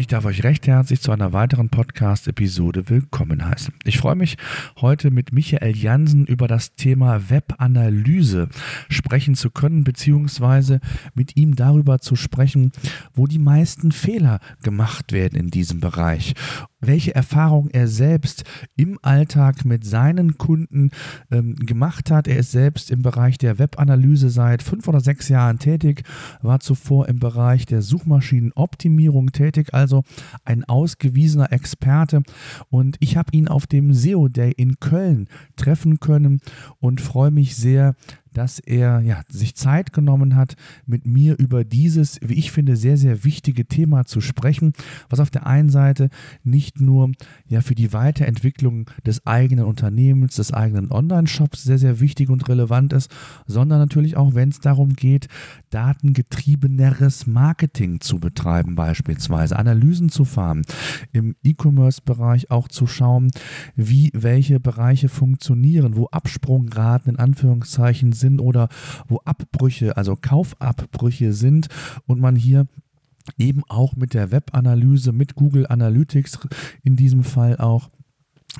Ich darf euch recht herzlich zu einer weiteren Podcast-Episode willkommen heißen. Ich freue mich, heute mit Michael Jansen über das Thema Webanalyse sprechen zu können, beziehungsweise mit ihm darüber zu sprechen, wo die meisten Fehler gemacht werden in diesem Bereich welche Erfahrung er selbst im Alltag mit seinen Kunden ähm, gemacht hat. Er ist selbst im Bereich der Webanalyse seit fünf oder sechs Jahren tätig, war zuvor im Bereich der Suchmaschinenoptimierung tätig, also ein ausgewiesener Experte. Und ich habe ihn auf dem SEO Day in Köln treffen können und freue mich sehr, dass er ja, sich Zeit genommen hat, mit mir über dieses, wie ich finde, sehr, sehr wichtige Thema zu sprechen, was auf der einen Seite nicht nur ja, für die Weiterentwicklung des eigenen Unternehmens, des eigenen Online-Shops sehr, sehr wichtig und relevant ist, sondern natürlich auch, wenn es darum geht, datengetriebeneres Marketing zu betreiben, beispielsweise Analysen zu fahren, im E-Commerce-Bereich auch zu schauen, wie welche Bereiche funktionieren, wo Absprungraten in Anführungszeichen sind oder wo Abbrüche, also Kaufabbrüche sind und man hier eben auch mit der Webanalyse, mit Google Analytics in diesem Fall auch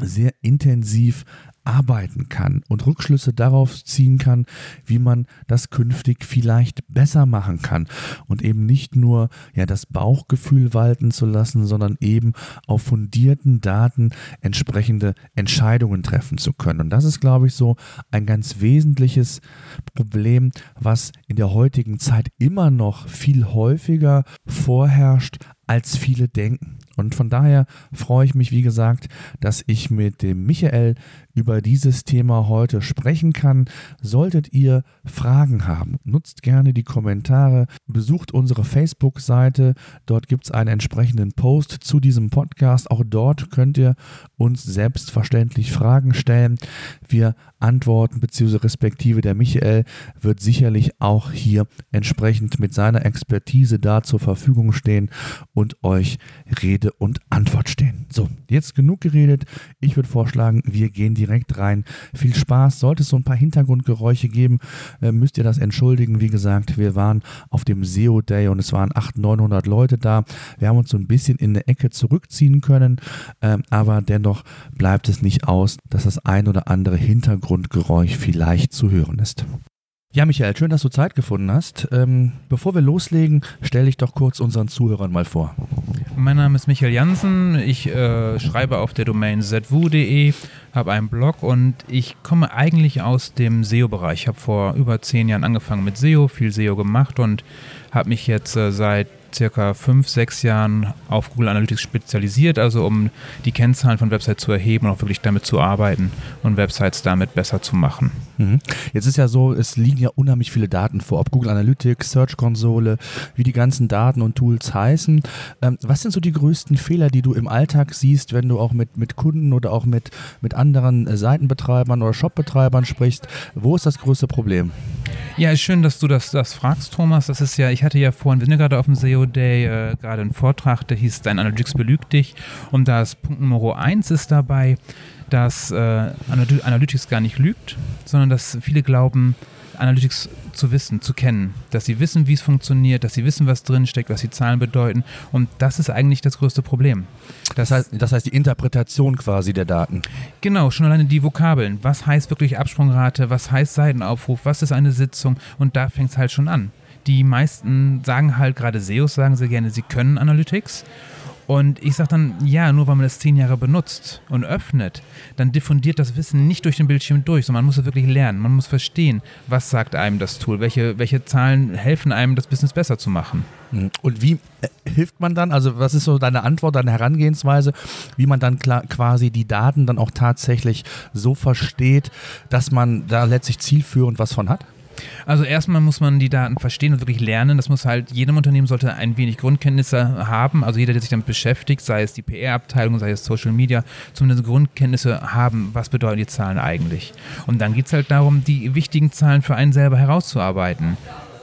sehr intensiv arbeiten kann und Rückschlüsse darauf ziehen kann, wie man das künftig vielleicht besser machen kann und eben nicht nur ja das Bauchgefühl walten zu lassen, sondern eben auf fundierten Daten entsprechende Entscheidungen treffen zu können. Und das ist, glaube ich, so ein ganz wesentliches Problem, was in der heutigen Zeit immer noch viel häufiger vorherrscht, als viele denken. Und von daher freue ich mich, wie gesagt, dass ich mit dem Michael über dieses Thema heute sprechen kann. Solltet ihr Fragen haben, nutzt gerne die Kommentare, besucht unsere Facebook-Seite. Dort gibt es einen entsprechenden Post zu diesem Podcast. Auch dort könnt ihr uns selbstverständlich Fragen stellen. Wir antworten, beziehungsweise respektive der Michael wird sicherlich auch hier entsprechend mit seiner Expertise da zur Verfügung stehen und euch Rede und Antwort stehen. So, jetzt genug geredet. Ich würde vorschlagen, wir gehen direkt rein. Viel Spaß. Sollte es so ein paar Hintergrundgeräusche geben, äh, müsst ihr das entschuldigen. Wie gesagt, wir waren auf dem SEO Day und es waren 800, 900 Leute da. Wir haben uns so ein bisschen in eine Ecke zurückziehen können, äh, aber dennoch bleibt es nicht aus, dass das ein oder andere Hintergrundgeräusch vielleicht zu hören ist. Ja, Michael, schön, dass du Zeit gefunden hast. Ähm, bevor wir loslegen, stelle ich doch kurz unseren Zuhörern mal vor. Mein Name ist Michael Jansen. Ich äh, schreibe auf der Domain zwu.de, habe einen Blog und ich komme eigentlich aus dem SEO-Bereich. Ich habe vor über zehn Jahren angefangen mit SEO, viel SEO gemacht und habe mich jetzt äh, seit circa fünf, sechs Jahren auf Google Analytics spezialisiert, also um die Kennzahlen von Websites zu erheben und auch wirklich damit zu arbeiten und Websites damit besser zu machen. Mhm. Jetzt ist ja so, es liegen ja unheimlich viele Daten vor, ob Google Analytics, Search Konsole, wie die ganzen Daten und Tools heißen. Ähm, was sind so die größten Fehler, die du im Alltag siehst, wenn du auch mit, mit Kunden oder auch mit, mit anderen äh, Seitenbetreibern oder Shopbetreibern sprichst? Wo ist das größte Problem? Ja, ist schön, dass du das, das fragst, Thomas. Das ist ja, ich hatte ja vorhin, wir sind ja gerade auf dem SEO Day, äh, gerade einen Vortrag, der hieß Dein Analytics belügt dich. Und das Punkt Nummer 1 ist dabei, dass äh, Analytics gar nicht lügt, sondern dass viele glauben, Analytics zu wissen, zu kennen, dass sie wissen, wie es funktioniert, dass sie wissen, was drinsteckt, was die Zahlen bedeuten. Und das ist eigentlich das größte Problem. Das heißt, das heißt die Interpretation quasi der Daten. Genau, schon alleine die Vokabeln. Was heißt wirklich Absprungrate? Was heißt Seitenaufruf? Was ist eine Sitzung? Und da fängt es halt schon an. Die meisten sagen halt, gerade SEOs sagen sehr gerne, sie können Analytics. Und ich sage dann, ja, nur weil man das zehn Jahre benutzt und öffnet, dann diffundiert das Wissen nicht durch den Bildschirm durch, sondern man muss es wirklich lernen. Man muss verstehen, was sagt einem das Tool, welche, welche Zahlen helfen einem, das Business besser zu machen. Hm. Und wie äh, hilft man dann? Also, was ist so deine Antwort, deine Herangehensweise, wie man dann quasi die Daten dann auch tatsächlich so versteht, dass man da letztlich zielführend was von hat? Also erstmal muss man die Daten verstehen und wirklich lernen. Das muss halt, jedem Unternehmen sollte ein wenig Grundkenntnisse haben. Also jeder, der sich damit beschäftigt, sei es die PR-Abteilung, sei es Social Media, zumindest Grundkenntnisse haben, was bedeuten die Zahlen eigentlich. Und dann geht es halt darum, die wichtigen Zahlen für einen selber herauszuarbeiten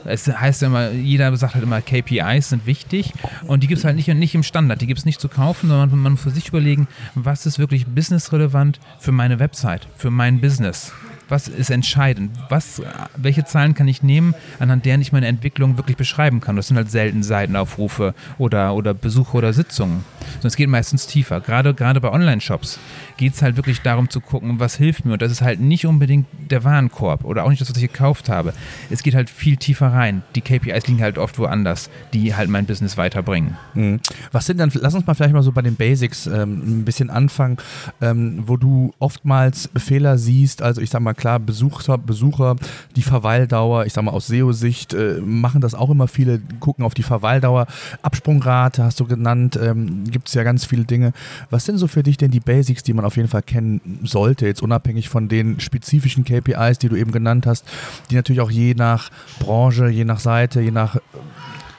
Es heißt ja immer, jeder sagt halt immer, KPIs sind wichtig und die gibt es halt nicht, nicht im Standard, die gibt es nicht zu kaufen, sondern man muss für sich überlegen, was ist wirklich businessrelevant für meine Website, für mein Business. Was ist entscheidend? Was, welche Zahlen kann ich nehmen, anhand deren ich meine Entwicklung wirklich beschreiben kann? Das sind halt selten Seitenaufrufe oder, oder Besuche oder Sitzungen. Sondern es geht meistens tiefer. Gerade, gerade bei Online-Shops geht es halt wirklich darum zu gucken, was hilft mir. Und das ist halt nicht unbedingt der Warenkorb oder auch nicht das, was ich gekauft habe. Es geht halt viel tiefer rein. Die KPIs liegen halt oft woanders, die halt mein Business weiterbringen. Mhm. Was sind dann, lass uns mal vielleicht mal so bei den Basics ähm, ein bisschen anfangen, ähm, wo du oftmals Fehler siehst. Also ich sag mal, klar, Besucher, Besucher, die Verweildauer, ich sag mal aus SEO-Sicht, äh, machen das auch immer viele, gucken auf die Verweildauer. Absprungrate hast du genannt, ähm, gibt es ja ganz viele Dinge. Was sind so für dich denn die Basics, die man auf jeden Fall kennen sollte, jetzt unabhängig von den spezifischen KPIs, die du eben genannt hast, die natürlich auch je nach Branche, je nach Seite, je nach,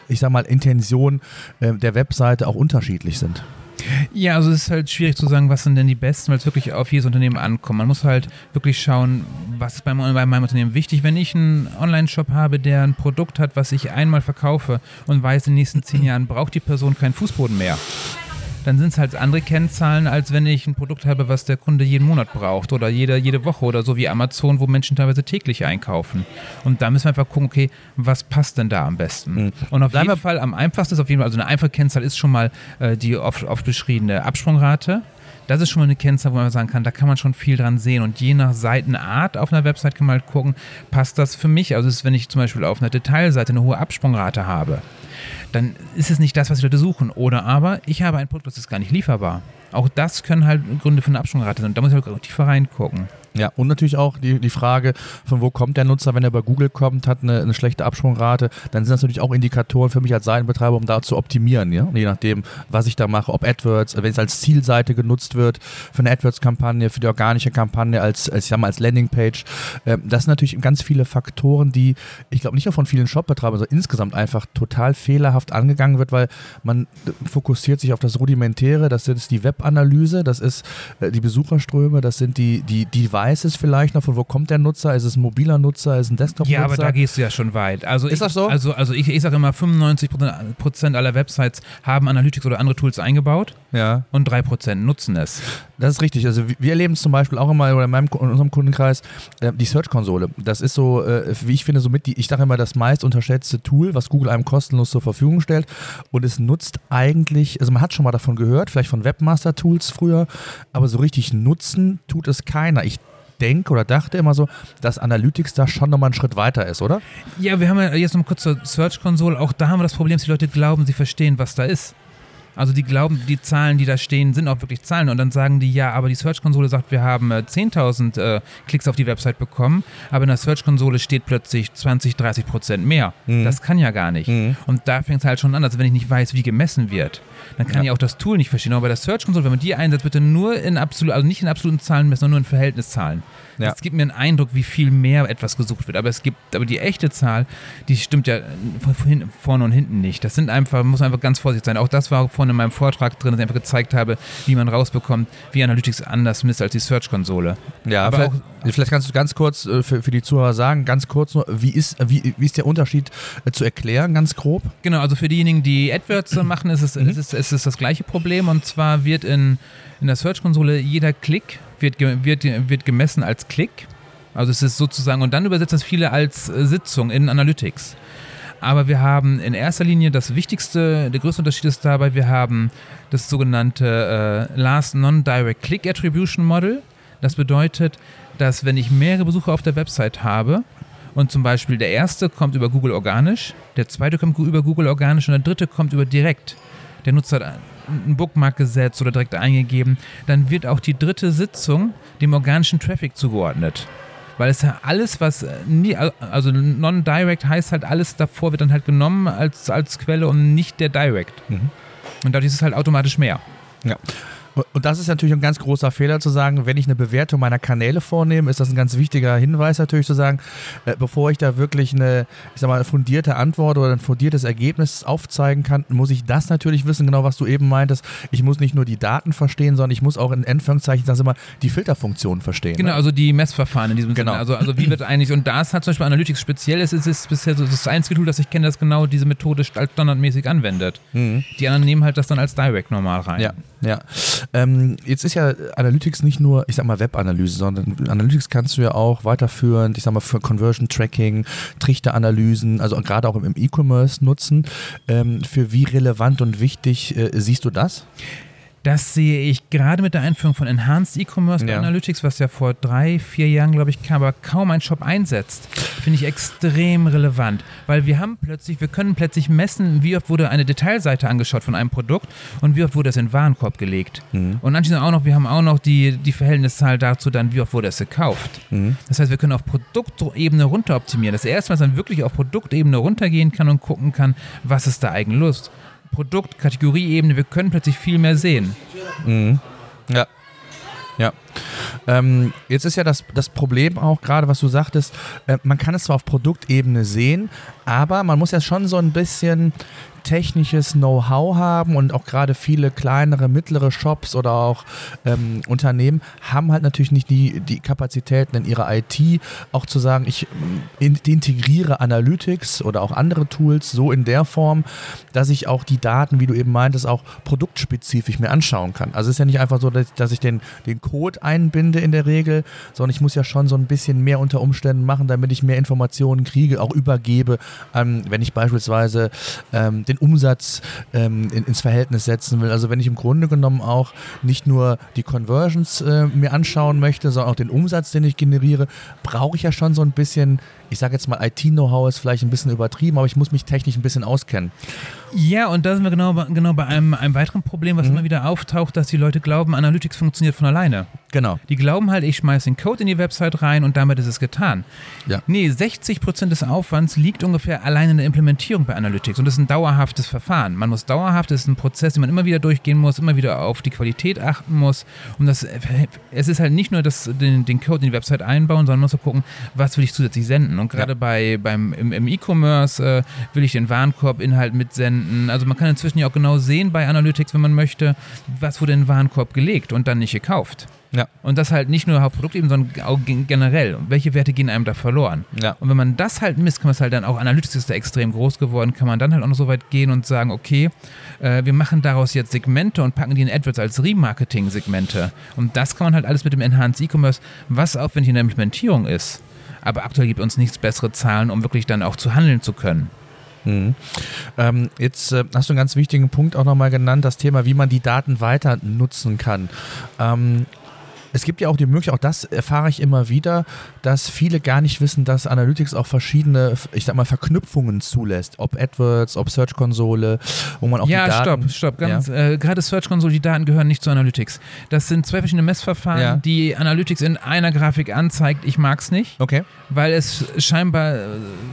ich sag mal, Intention äh, der Webseite auch unterschiedlich sind? Ja, also es ist halt schwierig zu sagen, was sind denn die besten, weil es wirklich auf jedes Unternehmen ankommt. Man muss halt wirklich schauen, was ist bei meinem Unternehmen wichtig. Wenn ich einen Online-Shop habe, der ein Produkt hat, was ich einmal verkaufe und weiß, in den nächsten zehn Jahren braucht die Person keinen Fußboden mehr, dann sind es halt andere Kennzahlen, als wenn ich ein Produkt habe, was der Kunde jeden Monat braucht oder jede, jede Woche oder so wie Amazon, wo Menschen teilweise täglich einkaufen. Und da müssen wir einfach gucken, okay, was passt denn da am besten? Mhm. Und auf jeden Fall am einfachsten ist auf jeden Fall, also eine einfache Kennzahl ist schon mal äh, die oft, oft beschriebene Absprungrate. Das ist schon mal eine Kennzahl, wo man sagen kann, da kann man schon viel dran sehen. Und je nach Seitenart auf einer Website kann man halt gucken, passt das für mich? Also ist, wenn ich zum Beispiel auf einer Detailseite eine hohe Absprungrate habe, dann ist es nicht das, was die Leute suchen. Oder aber ich habe ein Produkt, das ist gar nicht lieferbar. Auch das können halt Gründe für eine Absprungrate sein. Da muss ich halt tiefer reingucken. Ja, und natürlich auch die, die Frage, von wo kommt der Nutzer, wenn er bei Google kommt, hat eine, eine schlechte Absprungrate, dann sind das natürlich auch Indikatoren für mich als Seitenbetreiber, um da zu optimieren, ja? je nachdem, was ich da mache, ob AdWords, wenn es als Zielseite genutzt wird, für eine AdWords-Kampagne, für die organische Kampagne, als, als, ich sag mal, als Landingpage. Ähm, das sind natürlich ganz viele Faktoren, die, ich glaube, nicht nur von vielen Shopbetreibern, sondern insgesamt einfach total fehlerhaft angegangen wird, weil man fokussiert sich auf das Rudimentäre, das ist die Webanalyse, das ist äh, die Besucherströme, das sind die, die, die weiß es vielleicht noch, von wo kommt der Nutzer? Ist es ein mobiler Nutzer? Ist es ein Desktop-Nutzer? Ja, aber da gehst du ja schon weit. Also ist ich, das so? Also, also ich, ich sage immer, 95% aller Websites haben Analytics oder andere Tools eingebaut ja. und 3% nutzen es. Das ist richtig. Also wir erleben es zum Beispiel auch immer oder in, meinem, in unserem Kundenkreis, äh, die Search-Konsole. Das ist so, äh, wie ich finde, somit die, ich sage immer, das meist unterschätzte Tool, was Google einem kostenlos zur Verfügung stellt. Und es nutzt eigentlich, also man hat schon mal davon gehört, vielleicht von Webmaster-Tools früher, aber so richtig nutzen tut es keiner. Ich denke oder dachte immer so, dass Analytics da schon nochmal einen Schritt weiter ist, oder? Ja, wir haben ja jetzt noch kurz zur Search Console. Auch da haben wir das Problem, dass die Leute glauben, sie verstehen, was da ist. Also die glauben, die Zahlen, die da stehen, sind auch wirklich Zahlen. Und dann sagen die, ja, aber die Search-Konsole sagt, wir haben 10.000 äh, äh, Klicks auf die Website bekommen, aber in der Search-Konsole steht plötzlich 20, 30 Prozent mehr. Mhm. Das kann ja gar nicht. Mhm. Und da fängt es halt schon an, also wenn ich nicht weiß, wie gemessen wird, dann kann ja. ich auch das Tool nicht verstehen. Aber bei der Search-Konsole, wenn man die einsetzt, bitte nur in absolut, also nicht in absoluten Zahlen messen, sondern nur in Verhältniszahlen. Ja. Das gibt mir einen Eindruck, wie viel mehr etwas gesucht wird. Aber es gibt, aber die echte Zahl, die stimmt ja von vorne und hinten nicht. Das sind einfach, muss einfach ganz vorsichtig sein. Auch das war vorne in meinem Vortrag drin, dass ich einfach gezeigt habe, wie man rausbekommt, wie Analytics anders misst als die Search-Konsole. Ja, aber vielleicht, auch, vielleicht kannst du ganz kurz äh, für, für die Zuhörer sagen, ganz kurz nur, wie ist, wie, wie ist der Unterschied äh, zu erklären, ganz grob? Genau, also für diejenigen, die AdWords machen, ist es, mhm. ist, ist es das gleiche Problem. Und zwar wird in, in der Search-Konsole jeder Klick wird, wird, wird gemessen als Klick. Also es ist sozusagen, und dann übersetzen das viele als äh, Sitzung in Analytics. Aber wir haben in erster Linie das Wichtigste, der größte Unterschied ist dabei, wir haben das sogenannte äh, Last Non-Direct Click Attribution Model. Das bedeutet, dass wenn ich mehrere Besucher auf der Website habe und zum Beispiel der erste kommt über Google organisch, der zweite kommt über Google organisch und der dritte kommt über direkt. Der Nutzer einen Bookmark gesetzt oder direkt eingegeben, dann wird auch die dritte Sitzung dem organischen Traffic zugeordnet. Weil es ja alles, was nie, also non-direct heißt halt, alles davor wird dann halt genommen als, als Quelle und nicht der Direct. Mhm. Und dadurch ist es halt automatisch mehr. Ja. Und das ist natürlich ein ganz großer Fehler zu sagen, wenn ich eine Bewertung meiner Kanäle vornehme, ist das ein ganz wichtiger Hinweis natürlich zu sagen, äh, bevor ich da wirklich eine, ich sag mal, fundierte Antwort oder ein fundiertes Ergebnis aufzeigen kann, muss ich das natürlich wissen, genau was du eben meintest. Ich muss nicht nur die Daten verstehen, sondern ich muss auch in Anführungszeichen, ich mal, die Filterfunktion verstehen. Genau, ne? also die Messverfahren in diesem Genau. Sinne. Also, also wie wird eigentlich, und da ist halt zum Beispiel Analytics speziell ist, ist es bisher so das einzige Tool, das ich kenne, das genau diese Methode standardmäßig anwendet. Die anderen nehmen halt das dann als Direct normal rein. Mhm. Ja, ja. Ähm, jetzt ist ja Analytics nicht nur, ich sag mal, Web-Analyse, sondern Analytics kannst du ja auch weiterführend, ich sag mal, für Conversion Tracking, Trichteranalysen, also gerade auch im E-Commerce nutzen. Ähm, für wie relevant und wichtig äh, siehst du das? Das sehe ich gerade mit der Einführung von Enhanced E-Commerce Ja. Analytics, was ja vor drei, vier Jahren, glaube ich, kam, aber kaum ein Shop einsetzt, finde ich extrem relevant. Weil wir haben plötzlich, wir können plötzlich messen, wie oft wurde eine Detailseite angeschaut von einem Produkt und wie oft wurde es in den Warenkorb gelegt. Und anschließend auch noch, wir haben auch noch die, die Verhältniszahl dazu dann, wie oft wurde es gekauft. Das heißt, wir können auf Produktebene runter optimieren. Das erste Mal, dass man wirklich auf Produktebene runtergehen kann und gucken kann, was ist da eigentlich Lust. Produkt, Kategorieebene, wir können plötzlich viel mehr sehen. Ja. Ja. Ähm, jetzt ist ja das, das Problem auch gerade, was du sagtest, äh, man kann es zwar auf Produktebene sehen, aber man muss ja schon so ein bisschen technisches Know-how haben und auch gerade viele kleinere, mittlere Shops oder auch ähm, Unternehmen haben halt natürlich nicht die, die Kapazitäten in ihrer IT, auch zu sagen, ich in, integriere Analytics oder auch andere Tools so in der Form, dass ich auch die Daten, wie du eben meintest, auch produktspezifisch mir anschauen kann. Also es ist ja nicht einfach so, dass, dass ich den, den Code einbinde in der Regel, sondern ich muss ja schon so ein bisschen mehr unter Umständen machen, damit ich mehr Informationen kriege, auch übergebe, ähm, wenn ich beispielsweise ähm, den Umsatz ähm, in, ins Verhältnis setzen will. Also wenn ich im Grunde genommen auch nicht nur die Conversions äh, mir anschauen möchte, sondern auch den Umsatz, den ich generiere, brauche ich ja schon so ein bisschen, ich sage jetzt mal, IT-Know-how ist vielleicht ein bisschen übertrieben, aber ich muss mich technisch ein bisschen auskennen. Ja, und da sind wir genau, bei- genau bei einem, einem weiteren Problem, was immer wieder auftaucht, dass die Leute glauben, Analytics funktioniert von alleine. Genau. Die glauben halt, ich schmeiße den Code in die Website rein und damit ist es getan. Ja. Nee, 60% des Aufwands liegt ungefähr allein in der Implementierung bei Analytics und das ist ein dauerhaftes Verfahren. Man muss dauerhaft, das ist ein Prozess, den man immer wieder durchgehen muss, immer wieder auf die Qualität achten muss. Und das, es ist halt nicht nur das, den, den Code in die Website einbauen, sondern man muss auch gucken, was will ich zusätzlich senden. Und gerade Ja. bei, beim, im, im E-Commerce äh, will ich den Warenkorb-Inhalt mitsenden. Also man kann inzwischen ja auch genau sehen bei Analytics, wenn man möchte, was wurde in den Warenkorb gelegt und dann nicht gekauft. Ja. Und das halt nicht nur auf Produktebene, sondern auch gen- generell. Welche Werte gehen einem da verloren? Ja. Und wenn man das halt misst, kann man es halt dann auch, Analytics ist da extrem groß geworden, kann man dann halt auch noch so weit gehen und sagen, okay, äh, wir machen daraus jetzt Segmente und packen die in AdWords als Remarketing-Segmente. Und das kann man halt alles mit dem Enhanced E-Commerce, was aufwendig in der Implementierung ist. Aber aktuell gibt uns nichts bessere Zahlen, um wirklich dann auch zu handeln zu können. Mhm. Ähm, jetzt äh, hast du einen ganz wichtigen Punkt auch nochmal genannt, das Thema, wie man die Daten weiter nutzen kann. Ähm, es gibt ja auch die Möglichkeit, auch das erfahre ich immer wieder, dass viele gar nicht wissen, dass Analytics auch verschiedene, ich sag mal, Verknüpfungen zulässt. Ob AdWords, ob Search-Konsole, wo man auch ja, die Daten... stopp, stopp. Ganz, äh, gerade Search Console, die Daten gehören nicht zu Analytics. Das sind zwei verschiedene Messverfahren, Ja. die Analytics in einer Grafik anzeigt. Ich mag es nicht, Okay, weil es scheinbar äh,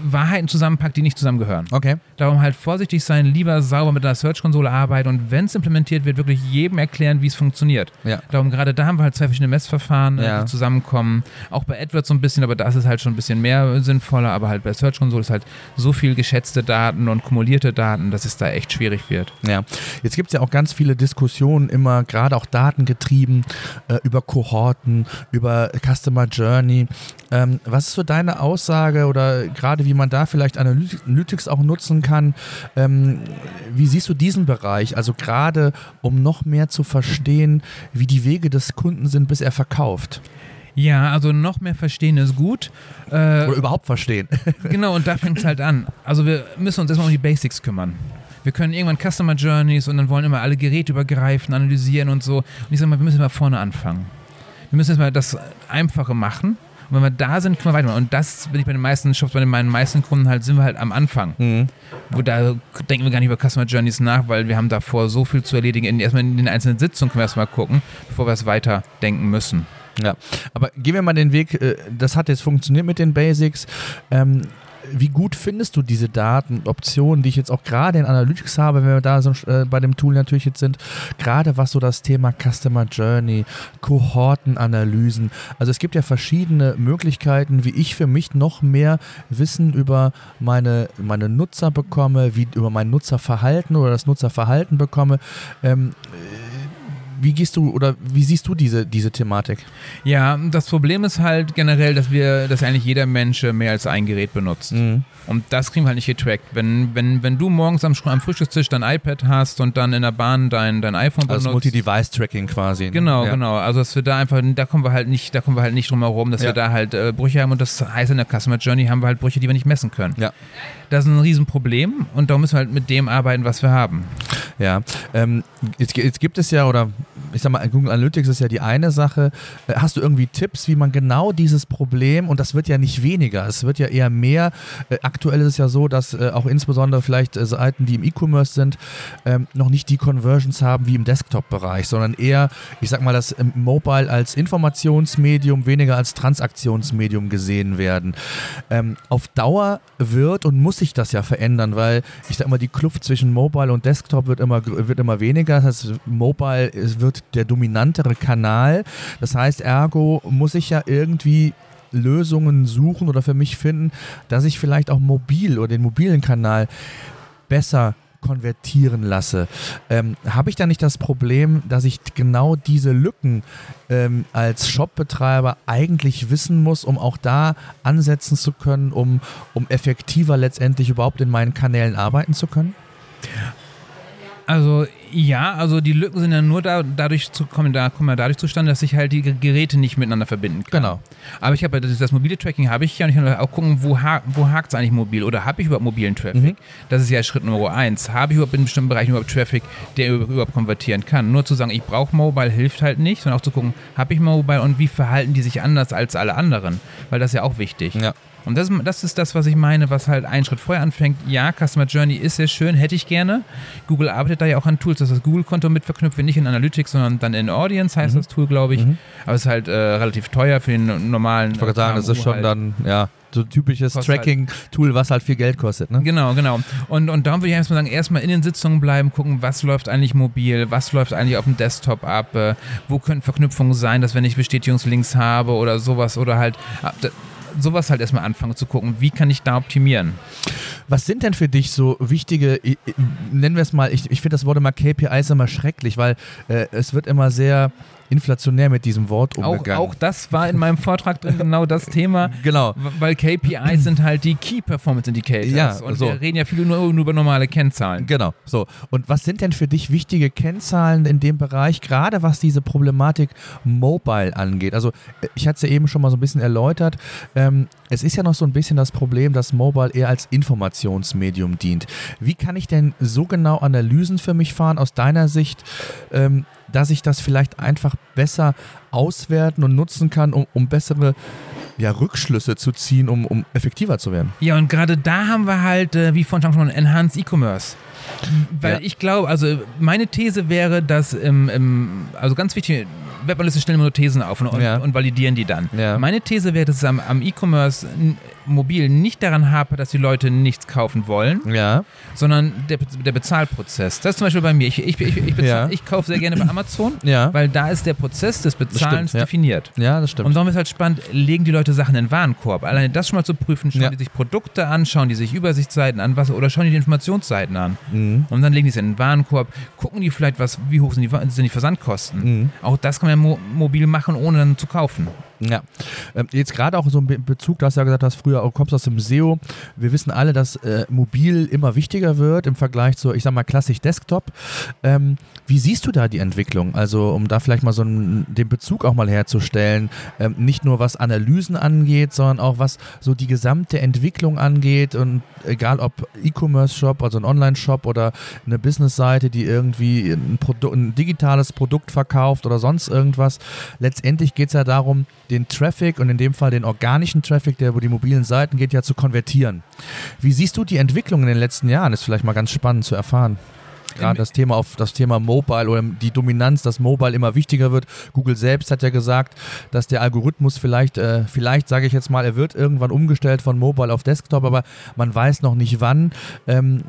Wahrheiten zusammenpackt, die nicht zusammengehören. okay. Darum halt vorsichtig sein, lieber sauber mit einer Search Konsole arbeiten und wenn es implementiert wird, wirklich jedem erklären, wie es funktioniert. Ja. Darum gerade da haben wir halt zwei verschiedene Messverfahren, äh, Ja. die zusammenkommen. Auch bei AdWords so ein bisschen, aber das ist halt schon ein bisschen mehr sinnvoller. Aber halt bei Search Console ist halt so viel geschätzte Daten und kumulierte Daten, dass es da echt schwierig wird. Ja, jetzt gibt es ja auch ganz viele Diskussionen, immer gerade auch datengetrieben, äh, über Kohorten, über Customer Journey. Ähm, was ist so deine Aussage oder gerade wie man da vielleicht Analy- Analytics auch nutzen kann? Ähm, wie siehst du diesen Bereich? Also gerade um noch mehr zu verstehen, wie die Wege des Kunden sind, bis er verkauft. Ja, also noch mehr verstehen ist gut. Äh, Oder überhaupt verstehen. genau, und da fängt es halt an. Also wir müssen uns erstmal um die Basics kümmern. Wir können irgendwann Customer Journeys und dann wollen immer alle Geräte übergreifen, analysieren und so. Und ich sage mal, wir müssen mal vorne anfangen. Wir müssen erstmal das Einfache machen. Und wenn wir da sind, können wir weitermachen. Und das bin ich bei den meisten Shops, bei meinen meisten Kunden halt, sind wir halt am Anfang. Mhm. Wo da denken wir gar nicht über Customer Journeys nach, weil wir haben davor so viel zu erledigen. In, erstmal in den einzelnen Sitzungen können wir erstmal gucken, bevor wir es weiter denken müssen. Ja, aber gehen wir mal den Weg, äh, das hat jetzt funktioniert mit den Basics. Ähm, wie gut findest du diese Daten, Optionen, die ich jetzt auch gerade in Analytics habe, wenn wir da so, äh, bei dem Tool natürlich jetzt sind, gerade was so das Thema Customer Journey, Kohortenanalysen, also es gibt ja verschiedene Möglichkeiten, wie ich für mich noch mehr Wissen über meine, meine Nutzer bekomme, wie über mein Nutzerverhalten oder das Nutzerverhalten bekomme. Ähm, wie gehst du oder wie siehst du diese, diese Thematik? Ja, das Problem ist halt generell, dass wir, dass eigentlich jeder Mensch mehr als ein Gerät benutzt. Mhm. Und das kriegen wir halt nicht getrackt. Wenn, wenn, wenn du morgens am, am Frühstückstisch dein iPad hast und dann in der Bahn dein, dein iPhone also benutzt. Also Multi-Device-Tracking quasi. Genau, ja. genau. Also dass wir da einfach, da kommen wir halt nicht, da kommen wir halt nicht drum herum, dass ja. wir da halt äh, Brüche haben und das heißt in der Customer Journey haben wir halt Brüche, die wir nicht messen können. Ja. Das ist ein Riesenproblem und da müssen wir halt mit dem arbeiten, was wir haben. Ja, ähm, jetzt, jetzt gibt es ja, oder ich sag mal, Google Analytics ist ja die eine Sache. Äh, hast du irgendwie Tipps, wie man genau dieses Problem, und das wird ja nicht weniger, es wird ja eher mehr. Äh, aktuell ist es ja so, dass äh, auch insbesondere vielleicht Seiten, die im E-Commerce sind, ähm, noch nicht die Conversions haben wie im Desktop-Bereich, sondern eher, ich sag mal, das Mobile als Informationsmedium, weniger als Transaktionsmedium gesehen werden. Ähm, auf Dauer wird und muss sich das ja verändern, weil ich sag mal, die Kluft zwischen Mobile und Desktop wird immer, wird immer weniger. Das heißt, Mobile wird der dominantere Kanal. Das heißt, ergo muss ich ja irgendwie Lösungen suchen oder für mich finden, dass ich vielleicht auch mobil oder den mobilen Kanal besser konvertieren lasse, ähm, habe ich da nicht das Problem, dass ich genau diese Lücken ähm, als Shopbetreiber eigentlich wissen muss, um auch da ansetzen zu können, um, um effektiver letztendlich überhaupt in meinen Kanälen arbeiten zu können? Also ja, also die Lücken sind ja nur da, dadurch zu kommen, da kommen ja dadurch zustande, dass ich halt die Geräte nicht miteinander verbinden kann. Genau. Aber ich habe das, das, mobile Tracking habe ich ja und ich kann auch gucken, wo, ha wo hakt es eigentlich mobil oder habe ich überhaupt mobilen Traffic? Mhm. Das ist ja Schritt Nummer eins. Habe ich überhaupt in bestimmten Bereichen überhaupt Traffic, der überhaupt konvertieren kann? Nur zu sagen, ich brauche Mobile hilft halt nicht, sondern auch zu gucken, habe ich Mobile und wie verhalten die sich anders als alle anderen? Weil das ist ja auch wichtig. Ja. Und das, das ist das, was ich meine, was halt einen Schritt vorher anfängt. Ja, Customer Journey ist sehr schön, hätte ich gerne. Google arbeitet da ja auch an Tools, dass das Google-Konto mit verknüpft nicht in Analytics, sondern dann in Audience heißt mhm. das Tool, glaube ich. Mhm. Aber es ist halt äh, relativ teuer für den normalen. Ich wollte sagen, das ist schon halt. dann, ja, so typisches halt Tracking-Tool, was halt viel Geld kostet. Ne? Genau, genau. Und, und darum würde ich erstmal sagen, erstmal in den Sitzungen bleiben, gucken, was läuft eigentlich mobil, was läuft eigentlich auf dem Desktop ab, äh, wo können Verknüpfungen sein, dass wenn ich Bestätigungslinks habe oder sowas oder halt äh, sowas halt erstmal anfangen zu gucken, wie kann ich da optimieren. Was sind denn für dich so wichtige, nennen wir es mal, ich, ich finde das Wort immer KPIs immer schrecklich, weil äh, es wird immer sehr inflationär mit diesem Wort umgegangen. Auch, auch das war in meinem Vortrag drin genau das Thema. Genau. Weil KPIs sind halt die Key Performance Indicators. Ja, und so. wir reden ja viel nur, nur, über normale Kennzahlen. Genau. So. Und was sind denn für dich wichtige Kennzahlen in dem Bereich, gerade was diese Problematik Mobile angeht? Also ich hatte es ja eben schon mal so ein bisschen erläutert. Ähm, es ist ja noch so ein bisschen das Problem, dass Mobile eher als Informationsmedium dient. Wie kann ich denn so genau Analysen für mich fahren aus deiner Sicht, ähm, dass ich das vielleicht einfach besser auswerten und nutzen kann, um, um bessere ja, Rückschlüsse zu ziehen, um, um effektiver zu werden. Ja, und gerade da haben wir halt, äh, wie von schon Enhanced E-Commerce. Weil ja. ich glaube, also meine These wäre, dass im, im also ganz wichtig, Webanalysten stellen immer nur Thesen auf und, ja. und validieren die dann. Ja. Meine These wäre, dass es am, am E-Commerce mobil nicht daran hapert, dass die Leute nichts kaufen wollen, ja. sondern der, der Bezahlprozess. Das ist zum Beispiel bei mir. Ich, ich, ich, ich, bezahl, ich kaufe sehr gerne bei Amazon, weil da ist der Prozess des Bezahlens stimmt, definiert. Ja, das stimmt. Und darum ist halt spannend, legen die Leute Sachen in den Warenkorb. Alleine das schon mal zu prüfen, schauen die sich Produkte an, schauen die sich Übersichtsseiten an, was, oder schauen die die Informationsseiten an. Mhm. Und dann legen die es in den Warenkorb, gucken die vielleicht, was, wie hoch sind die, sind die Versandkosten. Mhm. Auch das kann man mo mobil machen, ohne dann zu kaufen. Ja, ähm, jetzt gerade auch so ein Bezug, du hast ja gesagt, dass früher du kommst aus dem SEO. Wir wissen alle, dass äh, mobil immer wichtiger wird im Vergleich zu, ich sag mal, klassisch Desktop. Ähm, wie siehst du da die Entwicklung? Also, um da vielleicht mal so einen, den Bezug auch mal herzustellen, ähm, nicht nur was Analysen angeht, sondern auch was so die gesamte Entwicklung angeht und egal ob E-Commerce-Shop, also ein Online-Shop oder eine Business-Seite, die irgendwie ein, ein digitales Produkt verkauft oder sonst irgendwas. Letztendlich geht es ja darum, den Traffic und in dem Fall den organischen Traffic, der über die mobilen Seiten geht, ja zu konvertieren. Wie siehst du die Entwicklung in den letzten Jahren? Ist vielleicht mal ganz spannend zu erfahren. Gerade das Thema auf das Thema Mobile oder die Dominanz, dass Mobile immer wichtiger wird. Google selbst hat ja gesagt, dass der Algorithmus vielleicht, äh, vielleicht sage ich jetzt mal, er wird irgendwann umgestellt von Mobile auf Desktop, aber man weiß noch nicht wann. Ähm,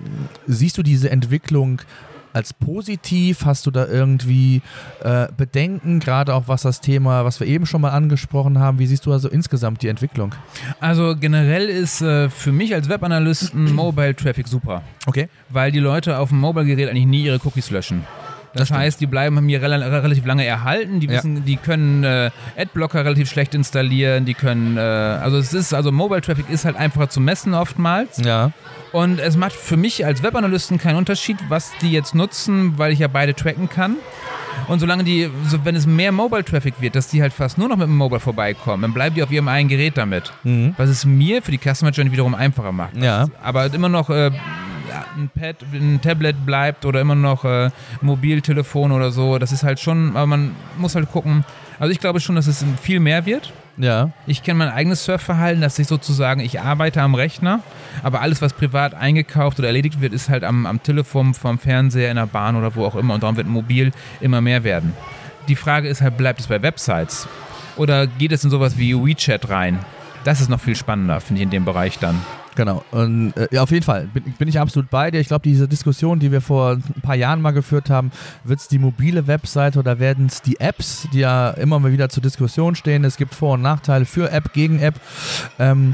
siehst du diese Entwicklung als positiv? Hast du da irgendwie äh, Bedenken, gerade auch was das Thema, was wir eben schon mal angesprochen haben? Wie siehst du also insgesamt die Entwicklung? Also generell ist äh, für mich als Webanalysten Mobile Traffic super. Okay. Weil die Leute auf dem Mobile-Gerät eigentlich nie ihre Cookies löschen. Das, das heißt, die bleiben mir rel relativ lange erhalten. Die wissen, ja. die können äh, Adblocker relativ schlecht installieren. Die können, äh, also es ist, also Mobile Traffic ist halt einfacher zu messen oftmals. Ja. Und es macht für mich als Webanalysten keinen Unterschied, was die jetzt nutzen, weil ich ja beide tracken kann. Und solange die, so, wenn es mehr Mobile Traffic wird, dass die halt fast nur noch mit dem Mobile vorbeikommen, dann bleiben die auf ihrem eigenen Gerät damit. Mhm. Was es mir für die Customer Journey wiederum einfacher macht. Ja. Aber immer noch äh, ein Pad, ein Tablet bleibt oder immer noch äh, Mobiltelefon oder so. Das ist halt schon, aber man muss halt gucken. Also ich glaube schon, dass es viel mehr wird. Ja. Ich kenne mein eigenes Surfverhalten, dass ich sozusagen, ich arbeite am Rechner, aber alles, was privat eingekauft oder erledigt wird, ist halt am, am Telefon, vom Fernseher, in der Bahn oder wo auch immer. Und darum wird mobil immer mehr werden. Die Frage ist halt, bleibt es bei Websites? Oder geht es in sowas wie WeChat rein? Das ist noch viel spannender, finde ich, in dem Bereich dann. Genau. Und äh, ja, auf jeden Fall bin, bin, ich absolut bei dir. Ich glaube, diese Diskussion, die wir vor ein paar Jahren mal geführt haben, wird es die mobile Webseite oder werden es die Apps, die ja immer mal wieder zur Diskussion stehen. Es gibt Vor- und Nachteile für App, gegen App. Ähm,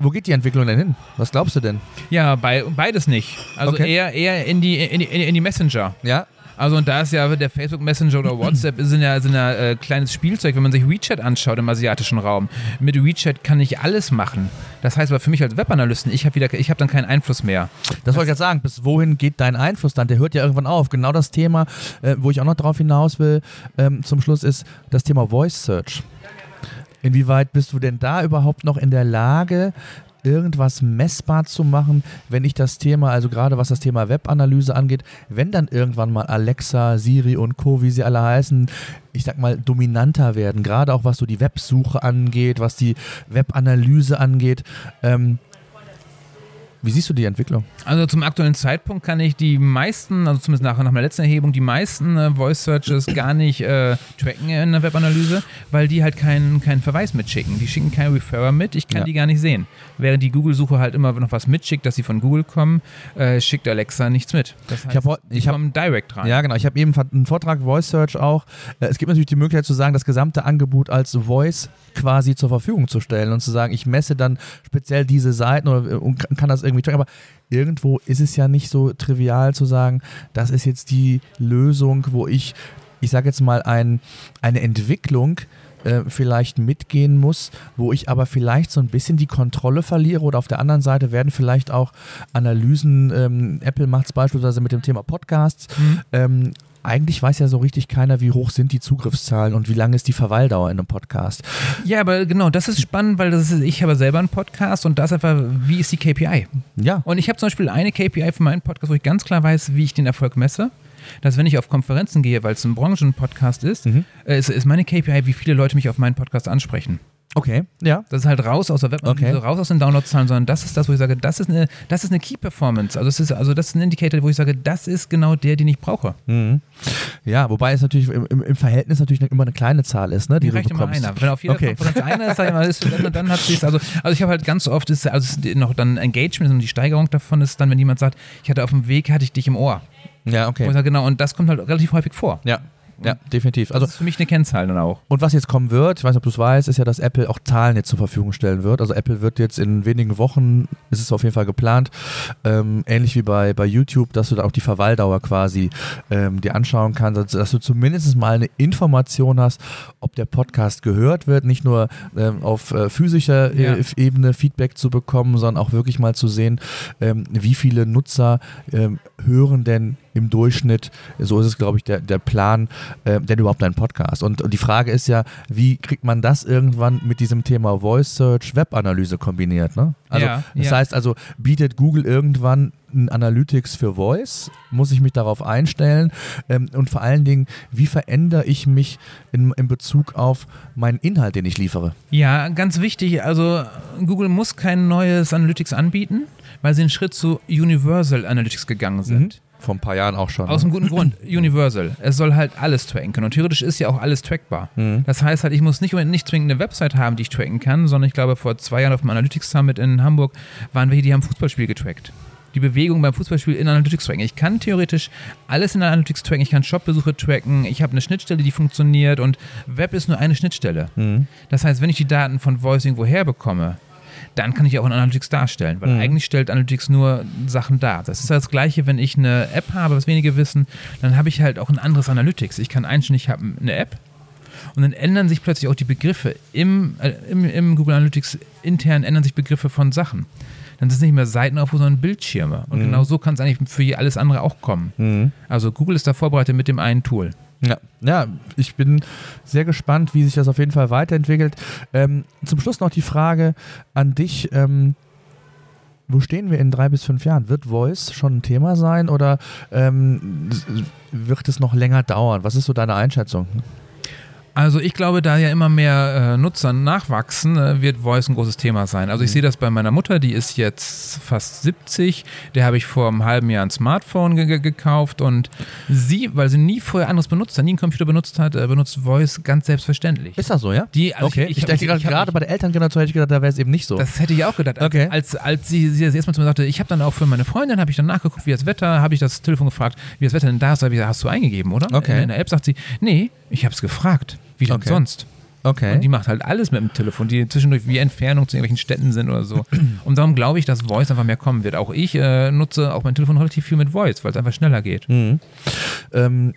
wo geht die Entwicklung denn hin? Was glaubst du denn? Ja, bei, beides nicht. Also okay. eher, eher in, die, in, die, in die Messenger. Ja, also und da ist ja der Facebook Messenger oder WhatsApp sind ja, ja äh, kleines Spielzeug, wenn man sich WeChat anschaut im asiatischen Raum. Mit WeChat kann ich alles machen. Das heißt aber für mich als Webanalysten, ich habe wieder, ich habe dann keinen Einfluss mehr. Das wollte ich jetzt sagen. Bis wohin geht dein Einfluss dann? Der hört ja irgendwann auf. Genau das Thema, äh, wo ich auch noch drauf hinaus will, ähm, zum Schluss ist das Thema Voice Search. Inwieweit bist du denn da überhaupt noch in der Lage, irgendwas messbar zu machen, wenn ich das Thema, also gerade was das Thema Webanalyse angeht, wenn dann irgendwann mal Alexa, Siri und Co., wie sie alle heißen, ich sag mal, dominanter werden, gerade auch was so die Websuche angeht, was die Webanalyse angeht. Ähm, wie siehst du die Entwicklung? Also zum aktuellen Zeitpunkt kann ich die meisten, also zumindest nach, nach meiner letzten Erhebung, die meisten äh, Voice Searches gar nicht äh, tracken in der Webanalyse, weil die halt keinen keinen Verweis mitschicken. Die schicken keinen Referrer mit, ich kann ja. die gar nicht sehen. Während die Google-Suche halt immer noch was mitschickt, dass sie von Google kommen, äh, schickt Alexa nichts mit. Das heißt, ich hab, ich kommen direct rein. Ja, genau. Ich habe eben einen Vortrag Voice Search auch. Äh, es gibt natürlich die Möglichkeit zu sagen, das gesamte Angebot als Voice quasi zur Verfügung zu stellen und zu sagen, ich messe dann speziell diese Seiten oder, äh, und kann das irgendwie tracken. Aber irgendwo ist es ja nicht so trivial zu sagen, das ist jetzt die Lösung, wo ich, ich sage jetzt mal, ein, eine Entwicklung äh, vielleicht mitgehen muss, wo ich aber vielleicht so ein bisschen die Kontrolle verliere oder auf der anderen Seite werden vielleicht auch Analysen, ähm, Apple macht es beispielsweise mit dem Thema Podcasts, mhm. ähm, eigentlich weiß ja so richtig keiner, wie hoch sind die Zugriffszahlen und wie lange ist die Verweildauer in einem Podcast. Ja, aber genau, das ist spannend, weil das ist, ich habe selber einen Podcast und das einfach, wie ist die KPI? Ja. Und ich habe zum Beispiel eine KPI für meinen Podcast, wo ich ganz klar weiß, wie ich den Erfolg messe dass wenn ich auf Konferenzen gehe, weil es ein Branchenpodcast ist, mhm. äh, ist, ist meine KPI, wie viele Leute mich auf meinen Podcast ansprechen. Okay, ja. Das ist halt raus aus der Web, okay. also raus aus den Downloadzahlen, sondern das ist das, wo ich sage, das ist eine, das ist eine Key Performance. Also das ist, also das ist ein Indicator, wo ich sage, das ist genau der, den ich brauche. Mhm. Ja, wobei es natürlich im, im, Verhältnis natürlich immer eine kleine Zahl ist, ne, die, die reicht du bekommst. Immer einer. Wenn auf jeder okay. Konferenz einer ist, mal, ist dann, dann hat sich also, also ich habe halt ganz oft ist, also ist noch dann Engagement und die Steigerung davon ist dann, wenn jemand sagt, ich hatte auf dem Weg, hatte ich dich im Ohr. Ja, okay. Sage, genau, und das kommt halt relativ häufig vor. Ja, ja, definitiv. Also, das ist für mich eine Kennzahl dann auch. Und was jetzt kommen wird, ich weiß nicht, ob du es weißt, ist ja, dass Apple auch Zahlen jetzt zur Verfügung stellen wird. Also Apple wird jetzt in wenigen Wochen, ist es auf jeden Fall geplant, ähm, ähnlich wie bei, bei YouTube, dass du da auch die Verweildauer quasi ähm, dir anschauen kannst, dass du zumindest mal eine Information hast, ob der Podcast gehört wird, nicht nur ähm, auf äh, physischer äh, ja. Ebene Feedback zu bekommen, sondern auch wirklich mal zu sehen, ähm, wie viele Nutzer ähm, hören denn im Durchschnitt, so ist es, glaube ich, der, der Plan, äh, denn überhaupt einen Podcast. Und, und die Frage ist ja, wie kriegt man das irgendwann mit diesem Thema Voice Search, Web-Analyse kombiniert? Ne? Also, ja, das ja. heißt also, bietet Google irgendwann ein Analytics für Voice? Muss ich mich darauf einstellen? Ähm, und vor allen Dingen, wie verändere ich mich in, in Bezug auf meinen Inhalt, den ich liefere? Ja, ganz wichtig. Also, Google muss kein neues Analytics anbieten, weil sie einen Schritt zu Universal Analytics gegangen sind. Mhm vor ein paar Jahren auch schon. Aus ne? einem guten Grund. Universal. Es soll halt alles tracken können. Und theoretisch ist ja auch alles trackbar. Mhm. Das heißt halt, ich muss nicht unbedingt nicht zwingend eine Website haben, die ich tracken kann, sondern ich glaube, vor zwei Jahren auf dem Analytics Summit in Hamburg waren welche, die haben Fußballspiel getrackt. Die Bewegung beim Fußballspiel in Analytics tracken. Ich kann theoretisch alles in Analytics tracken. Ich kann Shopbesuche tracken. Ich habe eine Schnittstelle, die funktioniert. Und Web ist nur eine Schnittstelle. Mhm. Das heißt, wenn ich die Daten von Voice irgendwo herbekomme, dann kann ich auch in Analytics darstellen, weil Mhm. eigentlich stellt Analytics nur Sachen dar. Das ist das Gleiche, wenn ich eine App habe, was wenige wissen, dann habe ich halt auch ein anderes Analytics. Ich kann einstellen, ich habe eine App und dann ändern sich plötzlich auch die Begriffe. Im, äh, im, im Google Analytics intern ändern sich Begriffe von Sachen. Dann sind es nicht mehr Seitenaufrufe, sondern Bildschirme. Und genau so kann es eigentlich für alles andere auch kommen. Mhm. Also Google ist da vorbereitet mit dem einen Tool. Ja, ja, ich bin sehr gespannt, wie sich das auf jeden Fall weiterentwickelt. Ähm, zum Schluss noch die Frage an dich. Ähm, wo stehen wir in drei bis fünf Jahren? Wird Voice schon ein Thema sein oder ähm, wird es noch länger dauern? Was ist so deine Einschätzung? Also ich glaube, da ja immer mehr äh, Nutzer nachwachsen, äh, wird Voice ein großes Thema sein. Also ich sehe das bei meiner Mutter, die ist jetzt fast 70. Der habe ich vor einem halben Jahr ein Smartphone ge ge gekauft und sie, weil sie nie vorher anderes benutzt hat, nie einen Computer benutzt hat, äh, benutzt Voice ganz selbstverständlich. Ist das so, ja? Die, also okay, ich, hab- dachte gerade, bei der Elterngeneration hätte ich gedacht, da wäre es eben nicht so. Das hätte ich auch gedacht. Als, Okay. als, als sie, sie das erste Mal zu mir sagte, ich habe dann auch für meine Freundin, habe ich dann nachgeguckt, wie das Wetter, habe ich das Telefon gefragt, wie das Wetter denn da ist, habe ich gesagt, hast du eingegeben, oder? Okay. In, in der App sagt sie, nee, ich habe es gefragt. Wie denn Okay. sonst? okay. Und die macht halt alles mit dem Telefon, die zwischendurch wie Entfernung zu irgendwelchen Städten sind oder so. Und darum glaube ich, dass Voice einfach mehr kommen wird. Auch ich äh, nutze auch mein Telefon relativ viel mit Voice, weil es einfach schneller geht. Mhm. Ähm,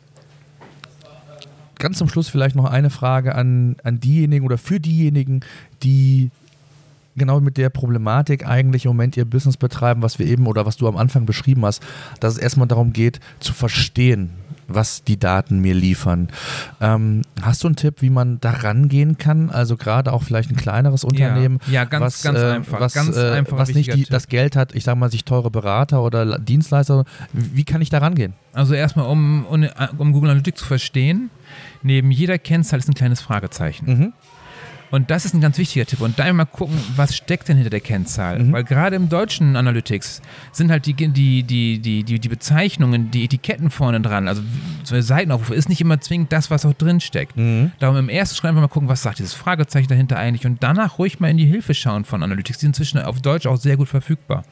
ganz zum Schluss vielleicht noch eine Frage an, an diejenigen oder für diejenigen, die genau mit der Problematik eigentlich im Moment ihr Business betreiben, was wir eben oder was du am Anfang beschrieben hast, dass es erstmal darum geht, zu verstehen, was die Daten mir liefern. Ähm, hast du einen Tipp, wie man da rangehen kann? Also gerade auch vielleicht ein kleineres Unternehmen, ja, ganz, was, ganz äh, einfach. was, ganz äh, einfacher, was nicht die, das Geld hat, ich sage mal, sich teure Berater oder Dienstleister. Wie kann ich da rangehen? Also erstmal, um, um, um Google Analytics zu verstehen, neben jeder Kennzahl ist ein kleines Fragezeichen. Mhm. Und das ist ein ganz wichtiger Tipp. Und da mal gucken, was steckt denn hinter der Kennzahl? Mhm. Weil gerade im deutschen Analytics sind halt die, die, die, die, die, die Bezeichnungen, die Etiketten vorne dran, also so Seitenaufrufe, ist nicht immer zwingend das, was auch drin steckt. Mhm. Darum im ersten Schritt einfach mal gucken, was sagt dieses Fragezeichen dahinter eigentlich und danach ruhig mal in die Hilfe schauen von Analytics. Die sind inzwischen auf Deutsch auch sehr gut verfügbar.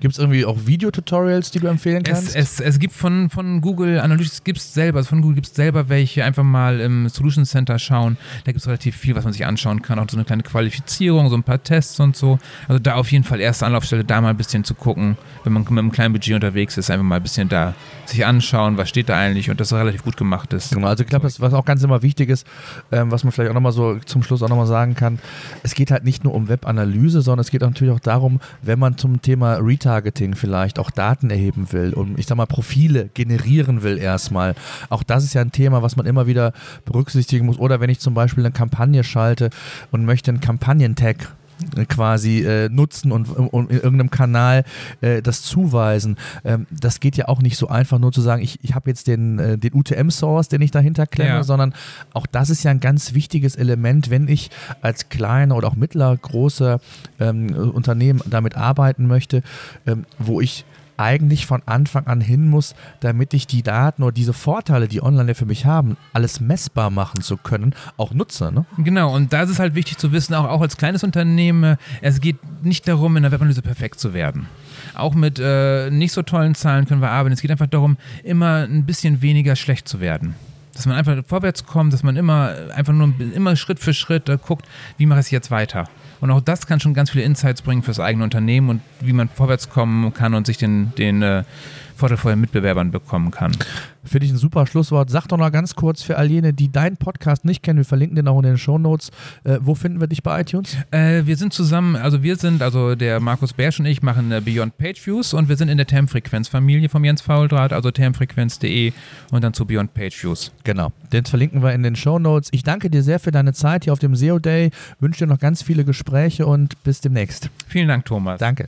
Gibt es irgendwie auch Videotutorials, die du empfehlen kannst? Es, es, es gibt von, von Google Analytics gibt es selber, also von Google gibt es selber welche, einfach mal im Solution Center schauen. Da gibt es relativ viel, was man sich anschauen kann. Auch so eine kleine Qualifizierung, so ein paar Tests und so. Also da auf jeden Fall erste Anlaufstelle, da mal ein bisschen zu gucken, wenn man mit einem kleinen Budget unterwegs ist, einfach mal ein bisschen da sich anschauen, was steht da eigentlich und das relativ gut gemacht ist. Genau, also ich glaube, was auch ganz immer wichtig ist, ähm, was man vielleicht auch nochmal so zum Schluss auch nochmal sagen kann, es geht halt nicht nur um Webanalyse, sondern es geht auch natürlich auch darum, wenn man zum Thema Retargeting vielleicht auch Daten erheben will und ich sag mal Profile generieren will erstmal. Auch das ist ja ein Thema, was man immer wieder berücksichtigen muss. Oder wenn ich zum Beispiel eine Kampagne schalte und möchte einen Kampagnentag quasi äh, nutzen und, und in irgendeinem Kanal äh, das zuweisen. Ähm, das geht ja auch nicht so einfach, nur zu sagen, ich, ich habe jetzt den, äh, den UTM-Source, den ich dahinter klemme, Ja. sondern auch das ist ja ein ganz wichtiges Element, wenn ich als kleiner oder auch mittler großer ähm, Unternehmen damit arbeiten möchte, ähm, wo ich eigentlich von Anfang an hin muss, damit ich die Daten oder diese Vorteile, die online ja für mich haben, alles messbar machen zu können, auch nutze. Ne? Genau, und da ist es halt wichtig zu wissen, auch, auch als kleines Unternehmen, äh, es geht nicht darum, in der Webanalyse perfekt zu werden. Auch mit äh, nicht so tollen Zahlen können wir arbeiten. Es geht einfach darum, immer ein bisschen weniger schlecht zu werden. Dass man einfach vorwärts kommt, dass man immer einfach nur immer Schritt für Schritt äh, guckt, wie mache ich es jetzt weiter. Und auch das kann schon ganz viele Insights bringen fürs eigene Unternehmen und wie man vorwärts kommen kann und sich den, den äh, Vorteil vor den Mitbewerbern bekommen kann. Finde ich ein super Schlusswort. Sag doch noch ganz kurz für all jene, die deinen Podcast nicht kennen, wir verlinken den auch in den Shownotes. Äh, wo finden wir dich bei iTunes? Äh, wir sind zusammen, also wir sind, also der Markus Bersch und ich machen äh, Beyond Page Views und wir sind in der Termfrequenz-Familie vom Jens Fauldraht, also termfrequenz.de und dann zu Beyond Page Views. Genau, den verlinken wir in den Shownotes. Ich danke dir sehr für deine Zeit hier auf dem SEO Day, wünsche dir noch ganz viele Gespräche und bis demnächst. Vielen Dank, Thomas. Danke.